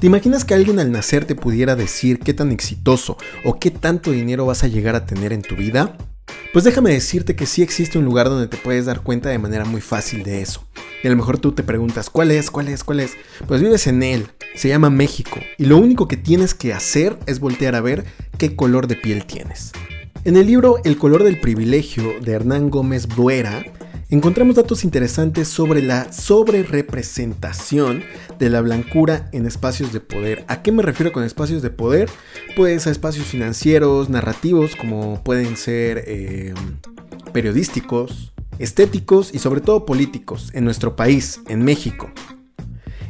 ¿Te imaginas que alguien al nacer te pudiera decir qué tan exitoso o qué tanto dinero vas a llegar a tener en tu vida? Pues déjame decirte que sí existe un lugar donde te puedes dar cuenta de manera muy fácil de eso. Y a lo mejor tú te preguntas, ¿cuál es? ¿Cuál es? ¿Cuál es? Pues vives en él, se llama México, y lo único que tienes que hacer es voltear a ver qué color de piel tienes. En el libro El color del privilegio de Hernán Gómez Buera, encontramos datos interesantes sobre la sobrerepresentación de la blancura en espacios de poder. ¿A qué me refiero con espacios de poder? Pues a espacios financieros, narrativos, como pueden ser eh, periodísticos, estéticos y sobre todo políticos en nuestro país, en México.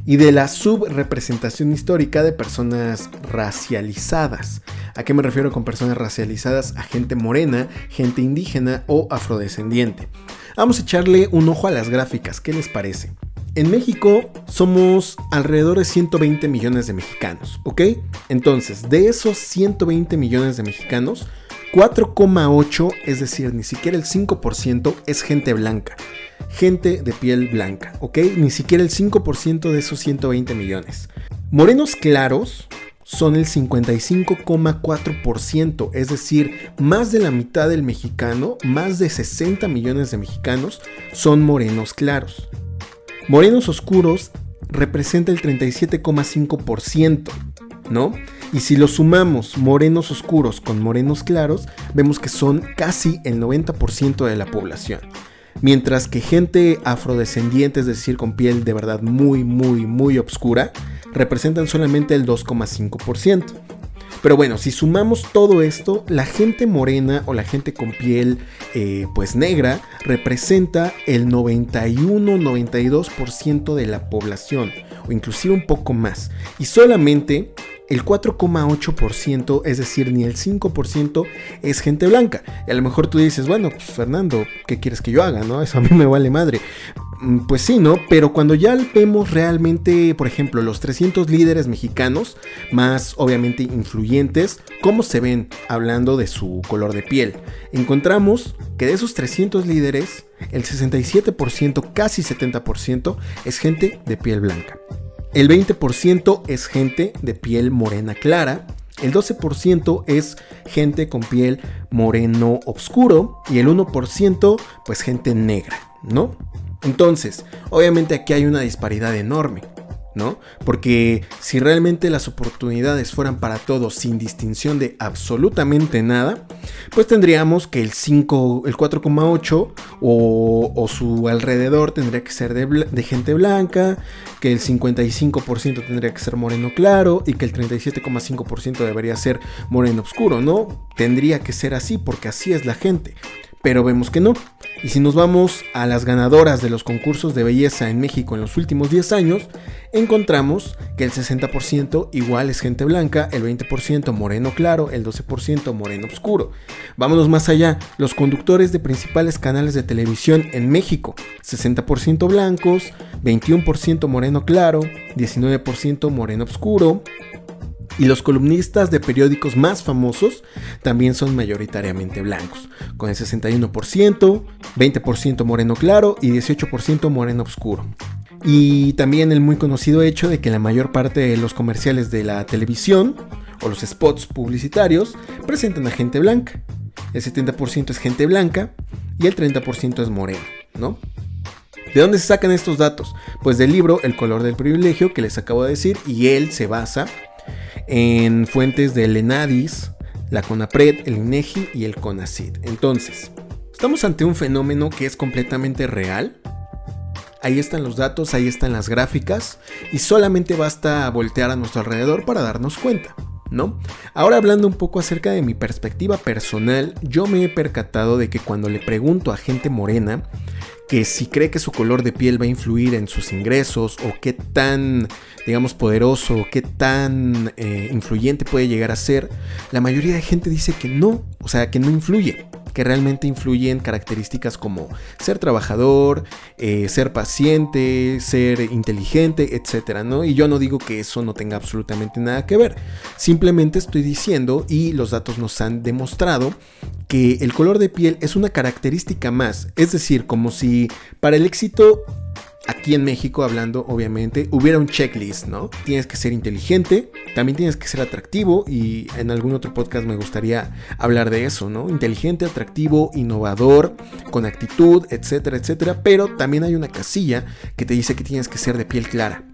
Y de la subrepresentación histórica de personas racializadas. ¿A qué me refiero con personas racializadas? A gente morena, gente indígena o afrodescendiente. Vamos a echarle un ojo a las gráficas, ¿qué les parece? En México somos alrededor de 120 millones de mexicanos, ¿ok? Entonces, de esos 120 millones de mexicanos, 4,8, es decir, ni siquiera el 5% es gente blanca. Gente de piel blanca, ¿ok? Ni siquiera el 5% de esos 120 millones. Morenos claros son el 55,4%, es decir, más de la mitad del mexicano, más de 60 millones de mexicanos son morenos claros. Morenos oscuros representa el 37,5%, ¿no? Y si lo sumamos morenos oscuros con morenos claros, vemos que son casi el 90% de la población. Mientras que gente afrodescendiente, es decir, con piel de verdad muy, muy, muy oscura, representan solamente el 2,5%. Pero bueno, si sumamos todo esto, la gente morena o la gente con piel eh, pues negra representa el 91-92% de la población o inclusive un poco más. Y solamente el 4,8%, es decir, ni el 5% es gente blanca. Y a lo mejor tú dices, bueno, pues Fernando, ¿qué quieres que yo haga? ¿No? Eso a mí me vale madre. Mm, pues sí, ¿no? Pero cuando ya vemos realmente, por ejemplo, los 300 líderes mexicanos, más obviamente influyentes, ¿cómo se ven hablando de su color de piel? Encontramos que de esos 300 líderes, el 67%, casi 70%, es gente de piel blanca. El 20% es gente de piel morena clara. El 12% es gente con piel moreno oscuro. Y el 1% pues gente negra, ¿no? Entonces, obviamente aquí hay una disparidad enorme. ¿No? Porque si realmente las oportunidades fueran para todos sin distinción de absolutamente nada, pues tendríamos que el 5, el 4,8 o, su alrededor tendría que ser de, gente blanca, que el 55% tendría que ser moreno claro y que el 37,5% debería ser moreno oscuro, ¿no? Tendría que ser así porque así es la gente pero vemos que no. Y si nos vamos a las ganadoras de los concursos de belleza en México en los últimos 10 años, encontramos que el 60% igual es gente blanca, el 20% moreno claro, el 12% moreno oscuro. Vámonos más allá, los conductores de principales canales de televisión en México, 60% blancos, 21% moreno claro, 19% moreno oscuro, y los columnistas de periódicos más famosos también son mayoritariamente blancos, con el 61%, 20% moreno claro y 18% moreno oscuro. Y también el muy conocido hecho de que la mayor parte de los comerciales de la televisión o los spots publicitarios presentan a gente blanca. El 70% es gente blanca y el 30% es moreno, ¿no? ¿De dónde se sacan estos datos? Pues del libro El color del privilegio que les acabo de decir y él se basa en fuentes del ENADIS, la CONAPRED, el INEGI y el CONACID. Entonces, estamos ante un fenómeno que es completamente real. Ahí están los datos, ahí están las gráficas y solamente basta voltear a nuestro alrededor para darnos cuenta. ¿No? Ahora hablando un poco acerca de mi perspectiva personal, yo me he percatado de que cuando le pregunto a gente morena que si cree que su color de piel va a influir en sus ingresos o qué tan, digamos, poderoso, qué tan eh, influyente puede llegar a ser, la mayoría de gente dice que no, o sea, que no influye que realmente influyen características como ser trabajador, eh, ser paciente, ser inteligente, etc. ¿no? Y yo no digo que eso no tenga absolutamente nada que ver. Simplemente estoy diciendo, y los datos nos han demostrado, que el color de piel es una característica más. Es decir, como si para el éxito aquí en México hablando, obviamente, hubiera un checklist, ¿no? Tienes que ser inteligente, también tienes que ser atractivo y en algún otro podcast me gustaría hablar de eso, ¿no? Inteligente, atractivo, innovador, con actitud, etcétera, etcétera, pero también hay una casilla que te dice que tienes que ser de piel clara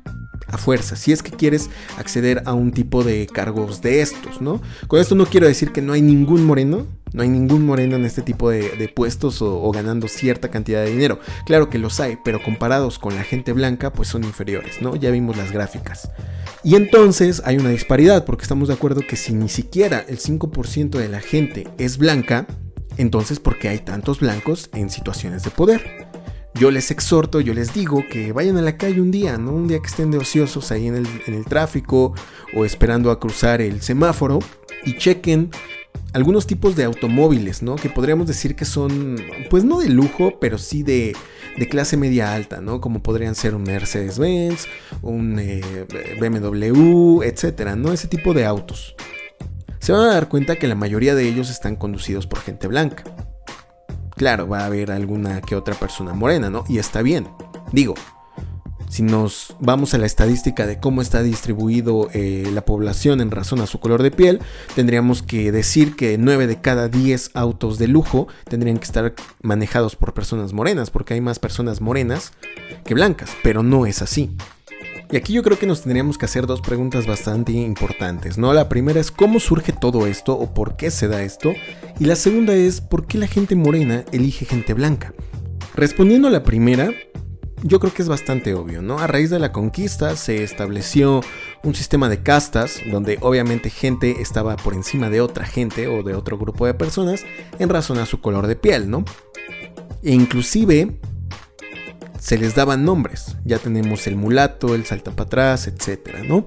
a fuerza, si es que quieres acceder a un tipo de cargos de estos, ¿no? Con esto no quiero decir que no hay ningún moreno, no hay ningún moreno en este tipo de, puestos o, ganando cierta cantidad de dinero. Claro que los hay, pero comparados con la gente blanca, pues son inferiores, ¿no? Ya vimos las gráficas. Y entonces hay una disparidad, porque estamos de acuerdo que si ni siquiera el 5% de la gente es blanca, entonces ¿por qué hay tantos blancos en situaciones de poder? Yo les exhorto, yo les digo que vayan a la calle un día, ¿no? Un día que estén de ociosos ahí en el, tráfico o esperando a cruzar el semáforo y chequen algunos tipos de automóviles, ¿no? Que podríamos decir que son, pues no de lujo, pero sí de, de clase media alta, ¿no? Como podrían ser un Mercedes-Benz, un eh, BMW, etcétera, ¿no? Ese tipo de autos. Se van a dar cuenta que la mayoría de ellos están conducidos por gente blanca. Claro, va a haber alguna que otra persona morena, ¿no? Y está bien. Digo, si nos vamos a la estadística de cómo está distribuido eh, la población en razón a su color de piel, tendríamos que decir que 9 de cada 10 autos de lujo tendrían que estar manejados por personas morenas, porque hay más personas morenas que blancas, pero no es así. Y aquí yo creo que nos tendríamos que hacer dos preguntas bastante importantes, ¿no? La primera es cómo surge todo esto o por qué se da esto. Y la segunda es por qué la gente morena elige gente blanca. Respondiendo a la primera, yo creo que es bastante obvio, ¿no? A raíz de la conquista se estableció un sistema de castas donde obviamente gente estaba por encima de otra gente o de otro grupo de personas en razón a su color de piel, ¿no? E inclusive se les daban nombres. Ya tenemos el mulato, el salta para atrás, etcétera, ¿no?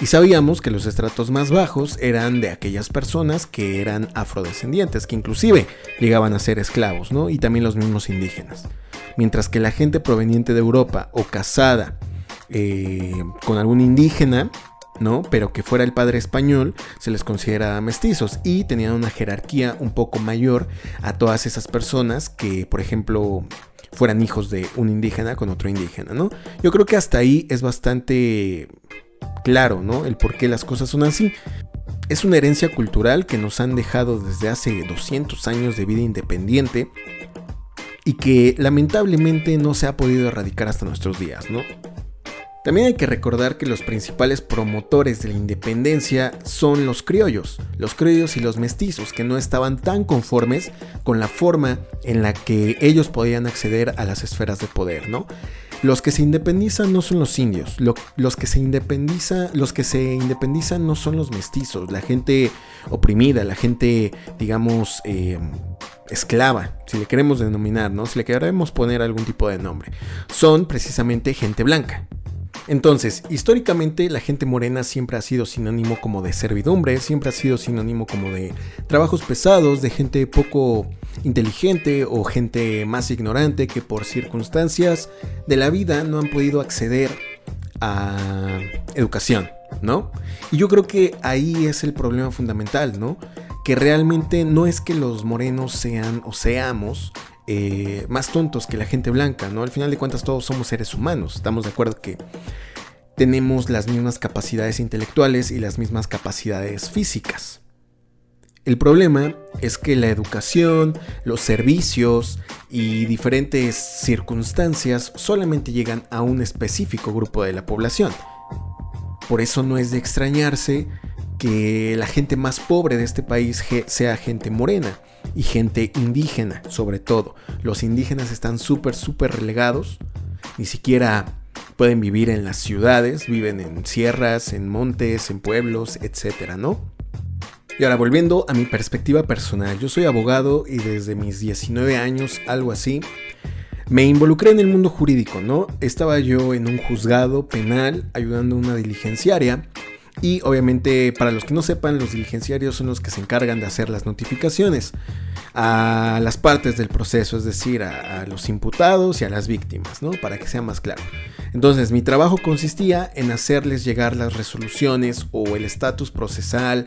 Y sabíamos que los estratos más bajos eran de aquellas personas que eran afrodescendientes, que inclusive llegaban a ser esclavos, ¿no? Y también los mismos indígenas. Mientras que la gente proveniente de Europa o casada eh, con algún indígena, ¿no? Pero que fuera el padre español, se les considera mestizos y tenían una jerarquía un poco mayor a todas esas personas que, por ejemplo, fueran hijos de un indígena con otro indígena, ¿no? Yo creo que hasta ahí es bastante claro, ¿no? El por qué las cosas son así. Es una herencia cultural que nos han dejado desde hace 200 años de vida independiente y que lamentablemente no se ha podido erradicar hasta nuestros días, ¿no? También hay que recordar que los principales promotores de la independencia son los criollos, los criollos y los mestizos, que no estaban tan conformes con la forma en la que ellos podían acceder a las esferas de poder, ¿no? Los que se independizan no son los indios, los, que se independiza, los que se independizan no son los mestizos, la gente oprimida, la gente, digamos, eh, esclava, si le queremos denominar, ¿no? Si le queremos poner algún tipo de nombre, son precisamente gente blanca. Entonces, históricamente la gente morena siempre ha sido sinónimo como de servidumbre, siempre ha sido sinónimo como de trabajos pesados, de gente poco inteligente o gente más ignorante que por circunstancias de la vida no han podido acceder a educación, ¿no? Y yo creo que ahí es el problema fundamental, ¿no? Que realmente no es que los morenos sean o seamos eh, más tontos que la gente blanca, ¿no? Al final de cuentas todos somos seres humanos, estamos de acuerdo que tenemos las mismas capacidades intelectuales y las mismas capacidades físicas. El problema es que la educación, los servicios y diferentes circunstancias solamente llegan a un específico grupo de la población. Por eso no es de extrañarse que la gente más pobre de este país sea gente morena y gente indígena, sobre todo. Los indígenas están súper, súper relegados. Ni siquiera pueden vivir en las ciudades, viven en sierras, en montes, en pueblos, etcétera, ¿no? Y ahora volviendo a mi perspectiva personal, yo soy abogado y desde mis 19 años, algo así, me involucré en el mundo jurídico, ¿no? Estaba yo en un juzgado penal ayudando a una diligenciaria y obviamente, para los que no sepan, los diligenciarios son los que se encargan de hacer las notificaciones a las partes del proceso, es decir, a, los imputados y a las víctimas, ¿no? Para que sea más claro. Entonces, mi trabajo consistía en hacerles llegar las resoluciones o el estatus procesal,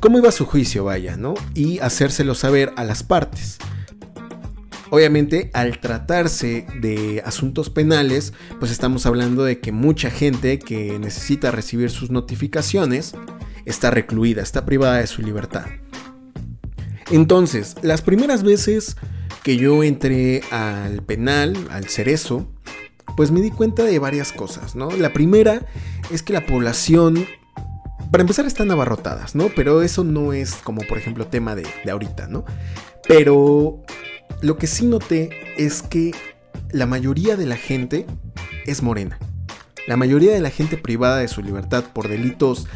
cómo iba su juicio, vaya, ¿no? Y hacérselo saber a las partes. Obviamente, al tratarse de asuntos penales, pues estamos hablando de que mucha gente que necesita recibir sus notificaciones está recluida, está privada de su libertad. Entonces, las primeras veces que yo entré al penal, al cerezo, pues me di cuenta de varias cosas, ¿no? La primera es que la población, para empezar, están abarrotadas, ¿no? Pero eso no es como, por ejemplo, tema de, de ahorita, ¿no? Pero lo que sí noté es que la mayoría de la gente es morena. La mayoría de la gente privada de su libertad por delitos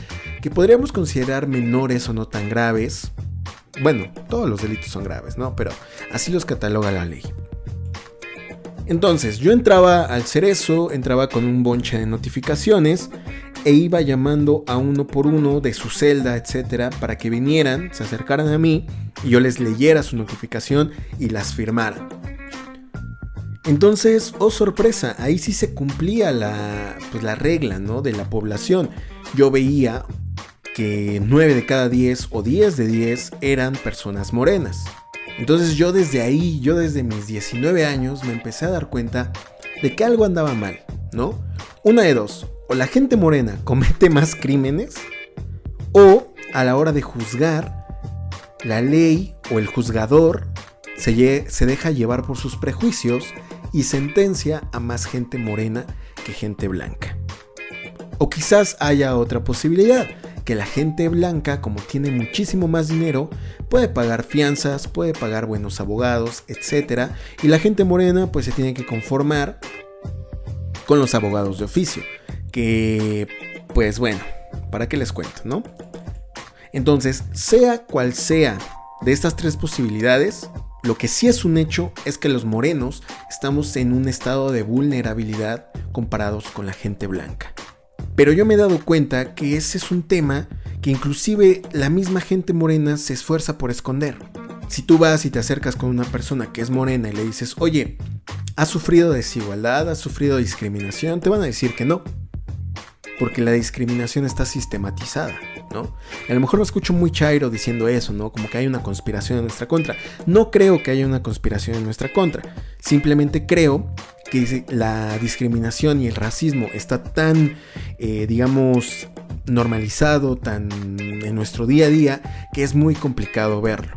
que podríamos considerar menores o no tan graves. Bueno, todos los delitos son graves, ¿no? Pero así los cataloga la ley. Entonces, yo entraba al cerezo, entraba con un bonche de notificaciones e iba llamando a uno por uno de su celda, etcétera, para que vinieran, se acercaran a mí y yo les leyera su notificación y las firmara. Entonces, oh sorpresa, ahí sí se cumplía la, pues, la regla ¿no? de la población. Yo veía que 9 de cada 10 o 10 de 10 eran personas morenas. Entonces yo desde ahí, yo desde mis 19 años me empecé a dar cuenta de que algo andaba mal, ¿no? Una de dos, o la gente morena comete más crímenes, o a la hora de juzgar, la ley o el juzgador se, deja llevar por sus prejuicios y sentencia a más gente morena que gente blanca. O quizás haya otra posibilidad, que la gente blanca, como tiene muchísimo más dinero, puede pagar fianzas, puede pagar buenos abogados, etc. Y la gente morena pues se tiene que conformar con los abogados de oficio. Que pues bueno, ¿para qué les cuento, no? Entonces, sea cual sea de estas tres posibilidades, lo que sí es un hecho es que los morenos estamos en un estado de vulnerabilidad comparados con la gente blanca. Pero yo me he dado cuenta que ese es un tema que inclusive la misma gente morena se esfuerza por esconder. Si tú vas y te acercas con una persona que es morena y le dices, oye, ¿has sufrido desigualdad? ¿Has sufrido discriminación? Te van a decir que no. Porque la discriminación está sistematizada, ¿no? a lo mejor me escucho muy chairo diciendo eso, ¿no? Como que hay una conspiración en nuestra contra. No creo que haya una conspiración en nuestra contra. Simplemente creo que la discriminación y el racismo está tan, eh, digamos, normalizado, tan en nuestro día a día, que es muy complicado verlo.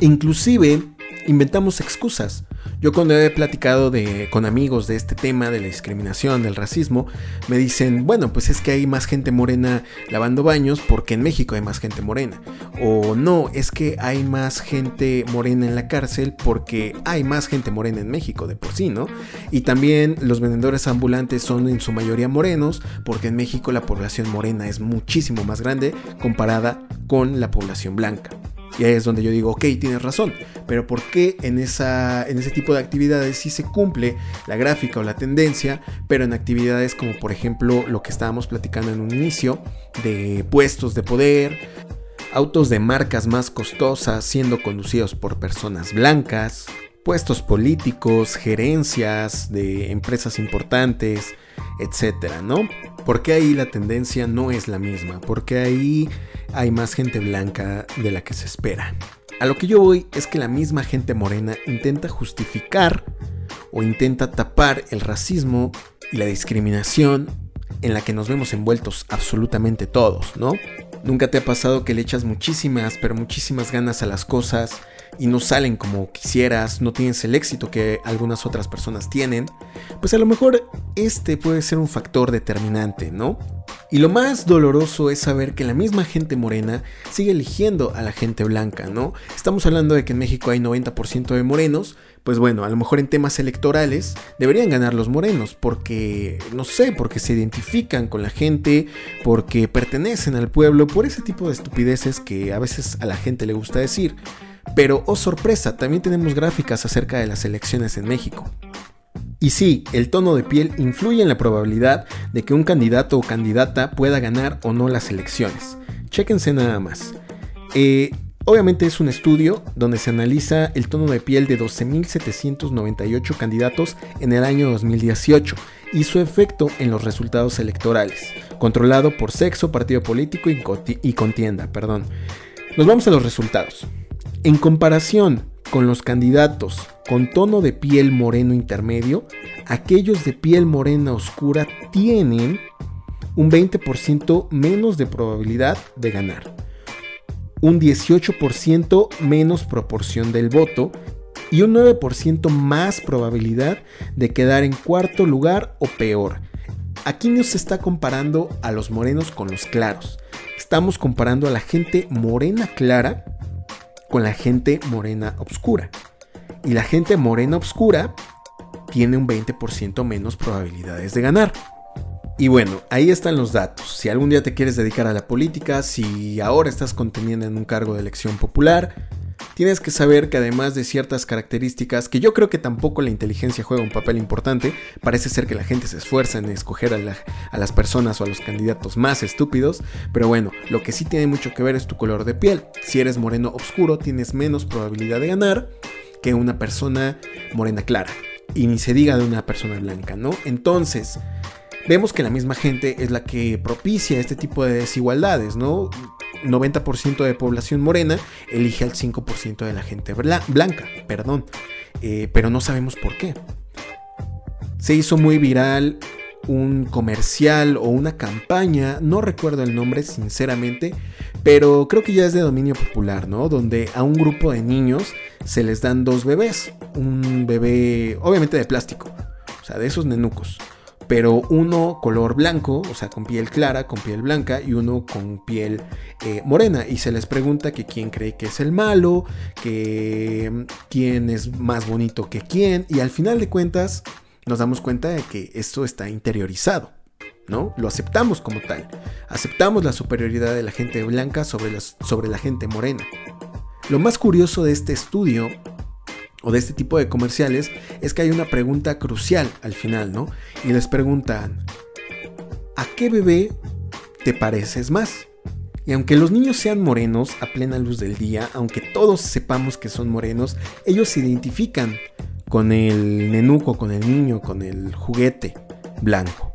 Inclusive inventamos excusas. Yo cuando he platicado de, con amigos de este tema de la discriminación, del racismo, me dicen, bueno, pues es que hay más gente morena lavando baños porque en México hay más gente morena. O no, es que hay más gente morena en la cárcel porque hay más gente morena en México de por sí, ¿no? Y también los vendedores ambulantes son en su mayoría morenos porque en México la población morena es muchísimo más grande comparada con la población blanca. Y ahí es donde yo digo, ok, tienes razón, pero ¿por qué en, esa, en ese tipo de actividades sí se cumple la gráfica o la tendencia, pero en actividades como por ejemplo lo que estábamos platicando en un inicio, de puestos de poder, autos de marcas más costosas siendo conducidos por personas blancas, puestos políticos, gerencias de empresas importantes, etcétera, ¿no? Porque ahí la tendencia no es la misma, porque ahí hay más gente blanca de la que se espera. A lo que yo voy es que la misma gente morena intenta justificar o intenta tapar el racismo y la discriminación en la que nos vemos envueltos absolutamente todos, ¿no? Nunca te ha pasado que le echas muchísimas, pero muchísimas ganas a las cosas y no salen como quisieras, no tienes el éxito que algunas otras personas tienen, pues a lo mejor este puede ser un factor determinante, ¿no? Y lo más doloroso es saber que la misma gente morena sigue eligiendo a la gente blanca, ¿no? Estamos hablando de que en México hay 90% de morenos, pues bueno, a lo mejor en temas electorales deberían ganar los morenos, porque, no sé, porque se identifican con la gente, porque pertenecen al pueblo, por ese tipo de estupideces que a veces a la gente le gusta decir. Pero, oh sorpresa, también tenemos gráficas acerca de las elecciones en México. Y sí, el tono de piel influye en la probabilidad de que un candidato o candidata pueda ganar o no las elecciones. Chéquense nada más. Eh, obviamente es un estudio donde se analiza el tono de piel de 12.798 candidatos en el año 2018 y su efecto en los resultados electorales, controlado por sexo, partido político y, contienda. Perdón. Nos vamos a los resultados. En comparación con los candidatos con tono de piel moreno intermedio, aquellos de piel morena oscura tienen un 20% menos de probabilidad de ganar, un 18% menos proporción del voto y un 9% más probabilidad de quedar en cuarto lugar o peor. Aquí no se está comparando a los morenos con los claros. Estamos comparando a la gente morena clara con la gente morena oscura. Y la gente morena oscura tiene un 20% menos probabilidades de ganar. Y bueno, ahí están los datos. Si algún día te quieres dedicar a la política, si ahora estás conteniendo en un cargo de elección popular, tienes que saber que además de ciertas características, que yo creo que tampoco la inteligencia juega un papel importante, parece ser que la gente se esfuerza en escoger a, las personas o a los candidatos más estúpidos, pero bueno, lo que sí tiene mucho que ver es tu color de piel. Si eres moreno oscuro, tienes menos probabilidad de ganar que una persona morena clara. Y ni se diga de una persona blanca, ¿no? Entonces, vemos que la misma gente es la que propicia este tipo de desigualdades, ¿no? 90% de población morena elige al 5% de la gente blanca, perdón, eh, pero no sabemos por qué. Se hizo muy viral un comercial o una campaña, no recuerdo el nombre sinceramente, pero creo que ya es de dominio popular, ¿no? Donde a un grupo de niños se les dan dos bebés, un bebé obviamente de plástico, o sea, de esos nenucos pero uno color blanco, o sea, con piel clara, con piel blanca, y uno con piel eh, morena. Y se les pregunta que quién cree que es el malo, que mm, quién es más bonito que quién, y al final de cuentas nos damos cuenta de que esto está interiorizado. ¿No? Lo aceptamos como tal. Aceptamos la superioridad de la gente blanca sobre, sobre la gente morena. Lo más curioso de este estudio o de este tipo de comerciales es que hay una pregunta crucial al final, ¿no? Y les preguntan, ¿a qué bebé te pareces más? Y aunque los niños sean morenos a plena luz del día, aunque todos sepamos que son morenos, ellos se identifican con el nenuco, con el niño, con el juguete blanco.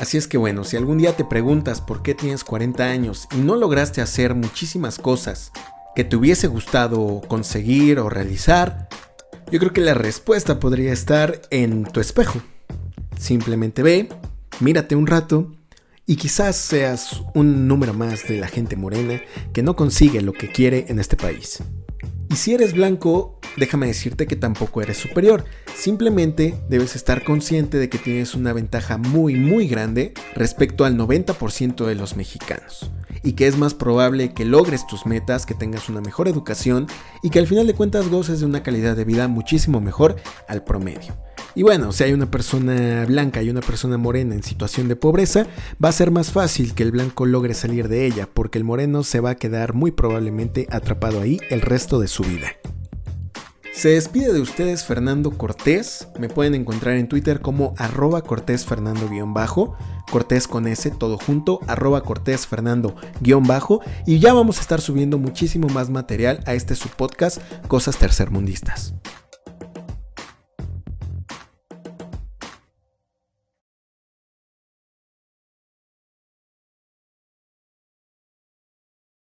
Así es que bueno, si algún día te preguntas por qué tienes 40 años y no lograste hacer muchísimas cosas que te hubiese gustado conseguir o realizar, yo creo que la respuesta podría estar en tu espejo. Simplemente ve, mírate un rato y quizás seas un número más de la gente morena que no consigue lo que quiere en este país. Y si eres blanco, déjame decirte que tampoco eres superior. Simplemente debes estar consciente de que tienes una ventaja muy muy grande respecto al 90% de los mexicanos y que es más probable que logres tus metas, que tengas una mejor educación y que al final de cuentas goces de una calidad de vida muchísimo mejor al promedio. Y bueno, si hay una persona blanca y una persona morena en situación de pobreza, va a ser más fácil que el blanco logre salir de ella, porque el moreno se va a quedar muy probablemente atrapado ahí el resto de su vida. Se despide de ustedes Fernando Cortés. Me pueden encontrar en Twitter como arroba Cortés Fernando-bajo. Cortés con S, todo junto, arroba Cortés Fernando-bajo. Y ya vamos a estar subiendo muchísimo más material a este subpodcast, Cosas Tercermundistas.